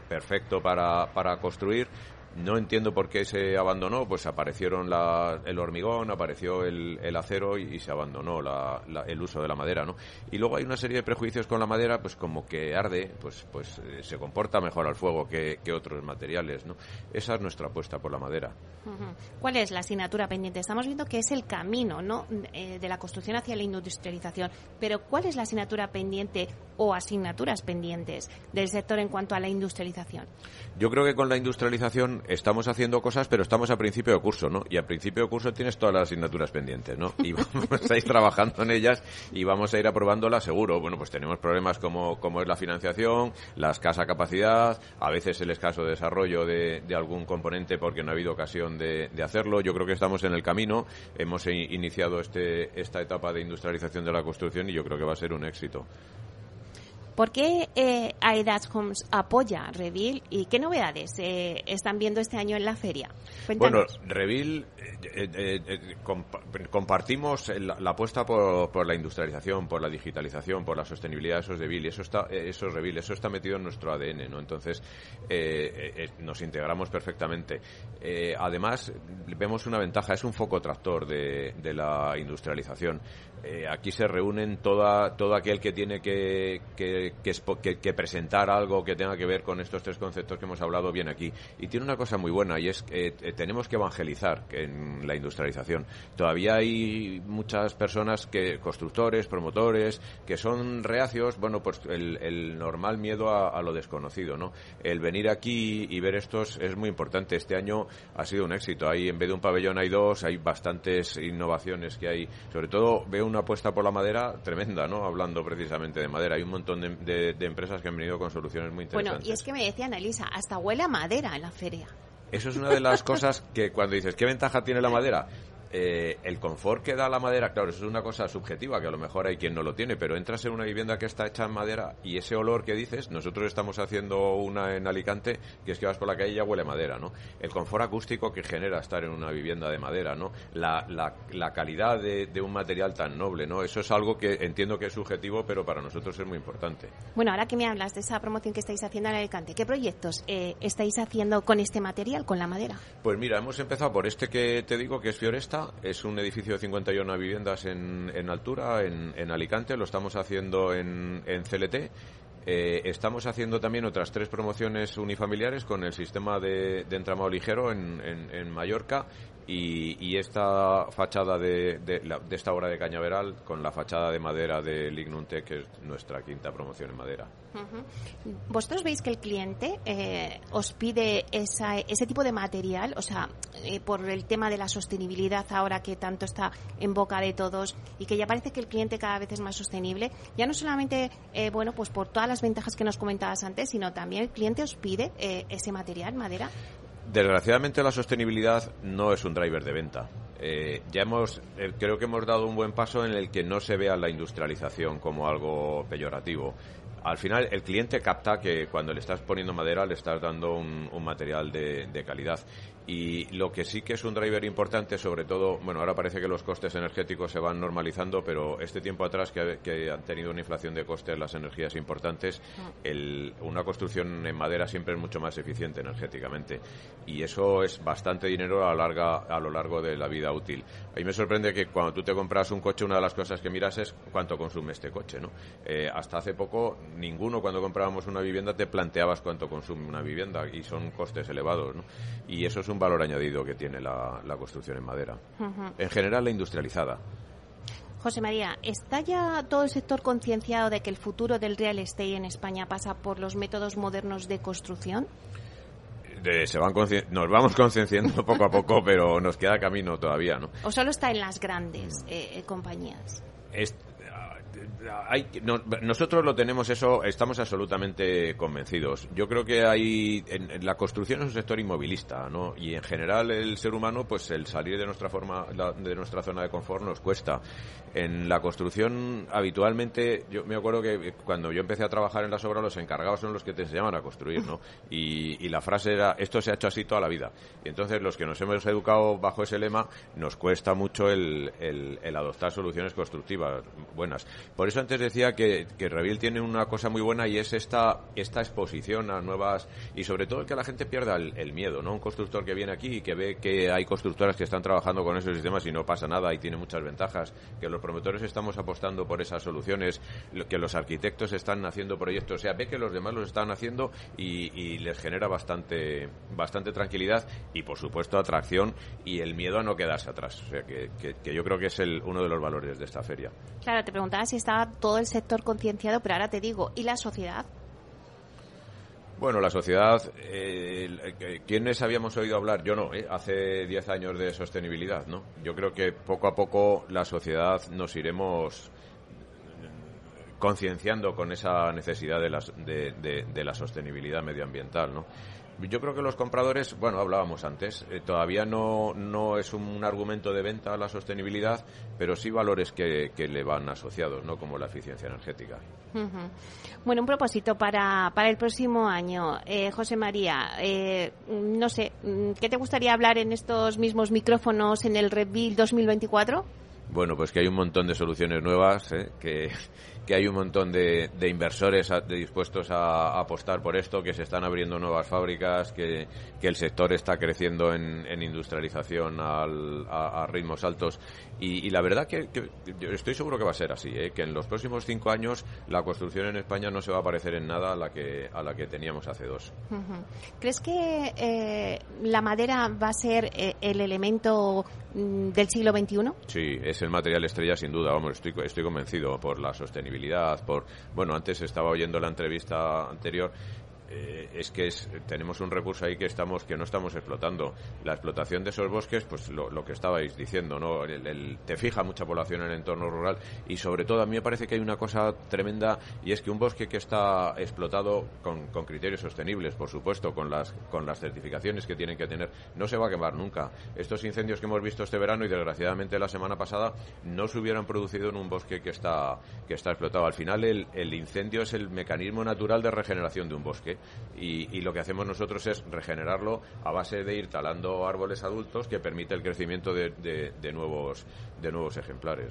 perfecto para, para construir No entiendo por qué se abandonó, pues aparecieron la, el hormigón, apareció el, el acero y, se abandonó la, el uso de la madera, ¿no? Y luego hay una serie de prejuicios con la madera, pues como que arde, pues, pues eh, se comporta mejor al fuego que, que, otros materiales, ¿no? Esa es nuestra apuesta por la madera. ¿Cuál es la asignatura pendiente? Estamos viendo que es el camino, ¿no? Eh, de la construcción hacia la industrialización, pero ¿cuál es la asignatura pendiente o asignaturas pendientes del sector en cuanto a la industrialización? Yo creo que con la industrialización estamos haciendo cosas, pero estamos a principio de curso, ¿no? Y a principio de curso tienes todas las asignaturas pendientes, ¿no? Y *laughs* vamos a ir trabajando en ellas y vamos a ir aprobándolas seguro. Bueno, pues tenemos problemas como, como es la financiación, la escasa capacidad, a veces el escaso desarrollo de, algún componente porque no ha habido ocasión de, de, hacerlo. Yo creo que estamos en el camino. Hemos iniciado este, esta etapa de industrialización de la construcción y yo creo que va a ser un éxito. ¿Por qué eh, Homes apoya Revil y qué novedades eh, están viendo este año en la feria? Bueno, Revil eh, eh, compartimos la, apuesta por, la industrialización, por la digitalización, por la sostenibilidad, eso es Revil, eso está, eso es Revil, eso está metido en nuestro ADN, ¿no? Entonces nos integramos perfectamente. además, vemos una ventaja, es un foco tractor de, de la industrialización. aquí se reúnen toda, todo aquel que tiene que, que que, presentar algo que tenga que ver con estos tres conceptos que hemos hablado bien aquí. Y tiene una cosa muy buena y es que eh, tenemos que evangelizar en la industrialización. Todavía hay muchas personas que, constructores, promotores, que son reacios, bueno, pues el, normal miedo a, lo desconocido, ¿no? El venir aquí y ver estos es muy importante. Este año ha sido un éxito. Hay, en vez de un pabellón hay dos, hay bastantes innovaciones que hay. Sobre todo veo una apuesta por la madera tremenda, ¿no? Hablando precisamente de madera. Hay un montón de, de, empresas que han venido con soluciones muy interesantes. Bueno, y es que me decía Elisa, hasta huele a madera en la feria. Eso es una de las *laughs* cosas que cuando dices, ¿qué ventaja tiene la madera? Eh, el confort que da la madera, claro, eso es una cosa subjetiva, que a lo mejor hay quien no lo tiene, pero entras en una vivienda que está hecha en madera y ese olor que dices, nosotros estamos haciendo una en Alicante, que es que vas por la calle y ya huele madera, ¿no? El confort acústico que genera estar en una vivienda de madera, ¿no? La, la, calidad de, un material tan noble, ¿no? Eso es algo que entiendo que es subjetivo, pero para nosotros es muy importante. Bueno, ahora que me hablas de esa promoción que estáis haciendo en Alicante, ¿qué proyectos eh, estáis haciendo con este material, con la madera? Pues mira, hemos empezado por este que te digo, que es Fioresta, es un edificio de 51 viviendas en, altura, en, Alicante. Lo estamos haciendo en, CLT. Eh, estamos haciendo también otras tres promociones unifamiliares con el sistema de, entramado ligero en Mallorca y, esta fachada de, de, esta obra de cañaveral con la fachada de madera de Lignunte, que es nuestra quinta promoción en madera. ¿Vosotros veis que el cliente eh, os pide ese tipo de material? O sea, eh, por el tema de la sostenibilidad ahora que tanto está en boca de todos y que ya parece que el cliente cada vez es más sostenible, ya no solamente, eh, bueno, pues por todas las ventajas que nos comentabas antes, sino también el cliente os pide ese material, madera. Desgraciadamente la sostenibilidad no es un driver de venta. Eh, ya hemos, eh, creo que hemos dado un buen paso en el que no se vea la industrialización como algo peyorativo al final el cliente capta que cuando le estás poniendo madera le estás dando un, material de, calidad. Y lo que sí que es un driver importante, sobre todo, bueno, ahora parece que los costes energéticos se van normalizando, pero este tiempo atrás que, han tenido una inflación de costes las energías importantes, una construcción en madera siempre es mucho más eficiente energéticamente. Y eso es bastante dinero a, larga, a lo largo de la vida útil. A mí me sorprende que cuando tú te compras un coche, una de las cosas que miras es cuánto consume este coche, ¿no? Eh, hasta hace poco ninguno cuando comprábamos una vivienda te planteabas cuánto consume una vivienda y son costes elevados, ¿no? Y eso es un valor añadido que tiene la, construcción en madera. En general, la industrializada. José María, ¿está ya todo el sector concienciado de que el futuro del real estate en España pasa por los métodos modernos de construcción? se van nos vamos concienciando poco a poco, pero nos queda camino todavía, ¿no? ¿O solo está en las grandes eh, compañías? Nosotros lo tenemos eso, estamos absolutamente convencidos. Yo creo que hay, en, la construcción es un sector inmovilista, ¿no? Y en general el ser humano, pues el salir de nuestra forma, de nuestra zona de confort nos cuesta. En la construcción, habitualmente, yo me acuerdo que cuando yo empecé a trabajar en las obras, los encargados son los que te enseñaban a construir, ¿no? Y, la frase era, esto se ha hecho así toda la vida. Y entonces los que nos hemos educado bajo ese lema, nos cuesta mucho el, el, el adoptar soluciones constructivas buenas. Por eso antes decía que, que Revil tiene una cosa muy buena y es esta, esta exposición a nuevas y sobre todo el que la gente pierda el, miedo, ¿no? Un constructor que viene aquí y que ve que hay constructoras que están trabajando con esos sistemas y no pasa nada y tiene muchas ventajas, que los promotores estamos apostando por esas soluciones, que los arquitectos están haciendo proyectos, o sea, ve que los demás los están haciendo y, les genera bastante, bastante tranquilidad y, por supuesto, atracción y el miedo a no quedarse atrás. O sea, que, que yo creo que es el, uno de los valores de esta feria. Claro, te preguntaba si estaba todo el sector concienciado, pero ahora te digo, ¿y la sociedad? Bueno, la sociedad, eh, ¿quiénes habíamos oído hablar? Yo no, eh, hace 10 años de sostenibilidad, ¿no? Yo creo que poco a poco la sociedad nos iremos concienciando con esa necesidad de la, de la sostenibilidad medioambiental, ¿no? Yo creo que los compradores, bueno, hablábamos antes, eh, todavía no, no es un argumento de venta a la sostenibilidad, pero sí valores que, que le van asociados, ¿no? Como la eficiencia energética. Bueno, un propósito para, para el próximo año. Eh, José María, eh, no sé, ¿qué te gustaría hablar en estos mismos micrófonos en el Redville 2024? Bueno, pues que hay un montón de soluciones nuevas, que que hay un montón de, inversores dispuestos a, apostar por esto, que se están abriendo nuevas fábricas, que, que el sector está creciendo en, industrialización a, ritmos altos. Y, la verdad que, estoy seguro que va a ser así, ¿eh? que en los próximos cinco años la construcción en España no se va a parecer en nada a la que, a la que teníamos hace dos. ¿Crees que eh, la madera va a ser eh, el elemento del siglo XXI? Sí, es el material estrella sin duda. Vamos, estoy, estoy convencido por la sostenibilidad por bueno antes estaba oyendo la entrevista anterior eh, es que tenemos un recurso ahí que estamos que no estamos explotando. La explotación de esos bosques, pues lo, que estabais diciendo, ¿no? El, te fija mucha población en el entorno rural y sobre todo a mí me parece que hay una cosa tremenda y es que un bosque que está explotado con, criterios sostenibles, por supuesto, con las con las certificaciones que tienen que tener, no se va a quemar nunca. Estos incendios que hemos visto este verano y desgraciadamente la semana pasada no se hubieran producido en un bosque que está que está explotado. Al final el, el incendio es el mecanismo natural de regeneración de un bosque y, lo que hacemos nosotros es regenerarlo a base de ir talando árboles adultos que permite el crecimiento de, nuevos de nuevos ejemplares.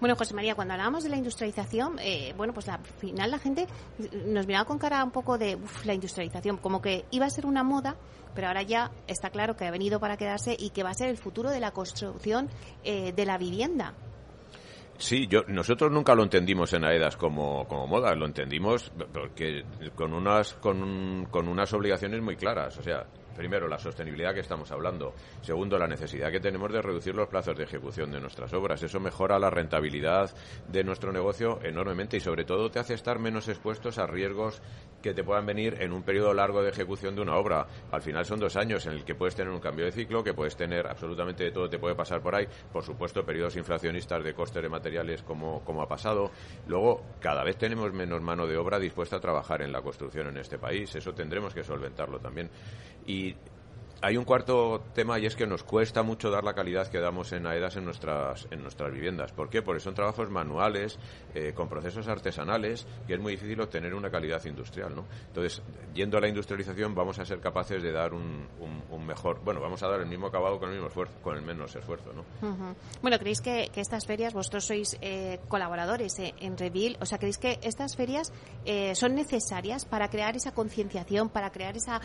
Bueno, José María, cuando hablábamos de la industrialización, eh, bueno, pues al final la gente nos miraba con cara un poco de la industrialización, como que iba a ser una moda, pero ahora ya está claro que ha venido para quedarse y que va a ser el futuro de la construcción eh, de la vivienda. Sí, yo, nosotros nunca lo entendimos en AEDAS como, como moda, lo entendimos porque con unas, con, con unas obligaciones muy claras. O sea, primero, la sostenibilidad que estamos hablando. Segundo, la necesidad que tenemos de reducir los plazos de ejecución de nuestras obras. Eso mejora la rentabilidad de nuestro negocio enormemente y, sobre todo, te hace estar menos expuestos a riesgos que te puedan venir en un periodo largo de ejecución de una obra. Al final son dos años en el que puedes tener un cambio de ciclo, que puedes tener absolutamente de todo, te puede pasar por ahí. Por supuesto, periodos inflacionistas de costes de materiales como, como ha pasado. Luego, cada vez tenemos menos mano de obra dispuesta a trabajar en la construcción en este país. Eso tendremos que solventarlo también. Y it, hay un cuarto tema y es que nos cuesta mucho dar la calidad que damos en AEDAS en nuestras, en nuestras viviendas. ¿Por qué? Porque son trabajos manuales, eh, con procesos artesanales, que es muy difícil obtener una calidad industrial. ¿no? Entonces, yendo a la industrialización, vamos a ser capaces de dar un, un, mejor. Bueno, vamos a dar el mismo acabado con el, mismo esfuerzo, con el menos esfuerzo. ¿no? Bueno, ¿creéis que, que, estas ferias, vosotros sois eh, colaboradores eh, en Revil, o sea, ¿creéis que estas ferias son necesarias para crear esa concienciación, para crear esa.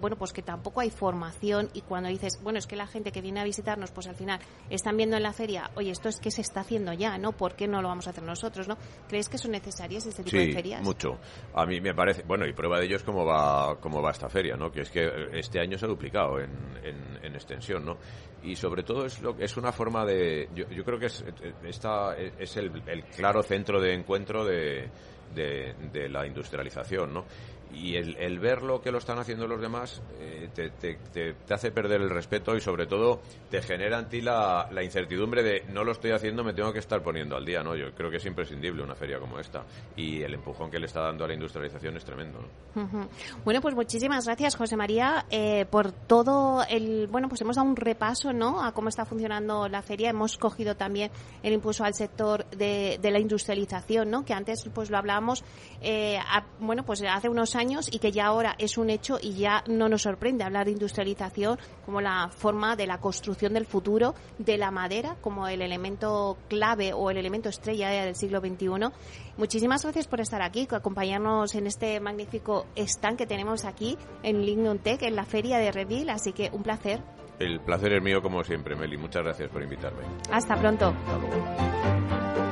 bueno, pues que tampoco hay forma y cuando dices, bueno, es que la gente que viene a visitarnos, pues al final están viendo en la feria, oye, esto es que se está haciendo ya, ¿no? ¿Por qué no lo vamos a hacer nosotros, no? ¿Crees que son necesarias este tipo de ferias? mucho. A mí me parece, bueno, y prueba de ello es cómo va, cómo va esta feria, ¿no? Que es que este año se ha duplicado en, en, extensión, ¿no? Y sobre todo es, lo, es una forma de, yo, yo creo que es, esta, es el, el claro centro de encuentro de, de, de la industrialización, ¿no? Y el, ver lo que lo están haciendo los demás eh, te, te, hace perder el respeto y sobre todo te genera en ti la, incertidumbre de no lo estoy haciendo, me tengo que estar poniendo al día, ¿no? Yo creo que es imprescindible una feria como esta y el empujón que le está dando a la industrialización es tremendo. Bueno, pues muchísimas gracias, José María, eh, por todo el... Bueno, pues hemos dado un repaso, ¿no?, a cómo está funcionando la feria. Hemos cogido también el impulso al sector de, de la industrialización, ¿no?, que antes pues lo hablábamos, eh, bueno, pues hace unos años años y que ya ahora es un hecho y ya no nos sorprende hablar de industrialización como la forma de la construcción del futuro de la madera como el elemento clave o el elemento estrella del siglo XXI. Muchísimas gracias por estar aquí, por acompañarnos en este magnífico stand que tenemos aquí en Lignum Tech, en la feria de Reville, así que un placer. El placer es mío como siempre, Meli. Muchas gracias por invitarme. Hasta pronto. Hasta luego.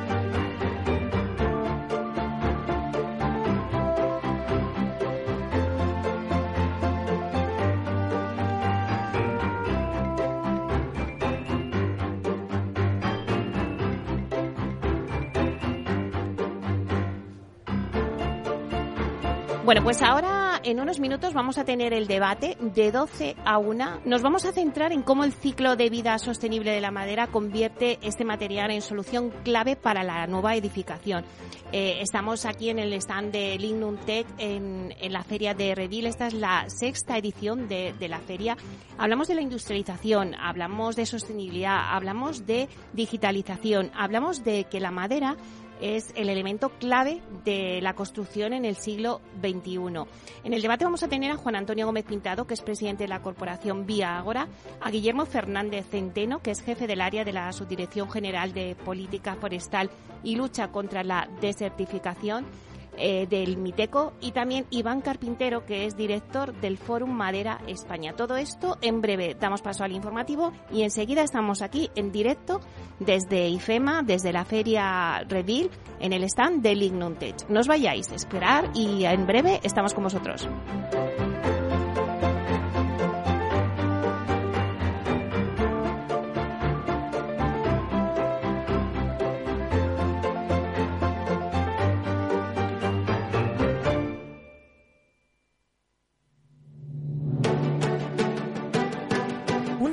Bueno, pues ahora en unos minutos vamos a tener el debate de 12 a 1. Nos vamos a centrar en cómo el ciclo de vida sostenible de la madera convierte este material en solución clave para la nueva edificación. Eh, estamos aquí en el stand de Lignum Tech en, la feria de Redil. Esta es la sexta edición de, de la feria. Hablamos de la industrialización, hablamos de sostenibilidad, hablamos de digitalización, hablamos de que la madera es el elemento clave de la construcción en el siglo XXI. En el debate vamos a tener a Juan Antonio Gómez Pintado, que es presidente de la corporación Vía Agora, a Guillermo Fernández Centeno, que es jefe del área de la Subdirección General de Política Forestal y Lucha contra la Desertificación, eh, del Miteco y también Iván Carpintero, que es director del Fórum Madera España. Todo esto en breve. Damos paso al informativo y enseguida estamos aquí en directo desde IFEMA, desde la Feria Revil, en el stand de Lignum Tech. No os vayáis, a esperar y en breve estamos con vosotros.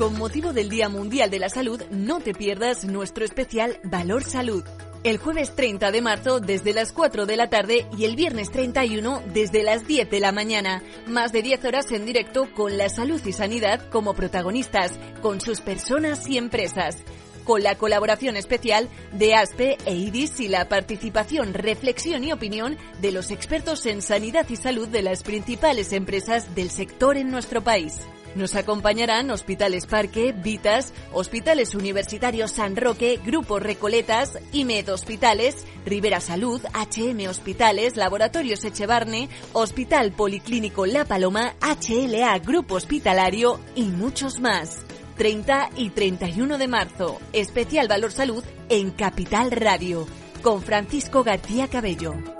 Con motivo del Día Mundial de la Salud, no te pierdas nuestro especial Valor Salud. El jueves 30 de marzo desde las 4 de la tarde y el viernes 31 desde las 10 de la mañana. Más de 10 horas en directo con la salud y sanidad como protagonistas, con sus personas y empresas con la colaboración especial de ASPE e IDIS y la participación, reflexión y opinión de los expertos en sanidad y salud de las principales empresas del sector en nuestro país. Nos acompañarán Hospitales Parque, Vitas, Hospitales Universitarios San Roque, Grupo Recoletas, IMED Hospitales, Rivera Salud, HM Hospitales, Laboratorios Echevarne, Hospital Policlínico La Paloma, HLA Grupo Hospitalario y muchos más. 30 y 31 de marzo. Especial Valor Salud en Capital Radio. Con Francisco García Cabello.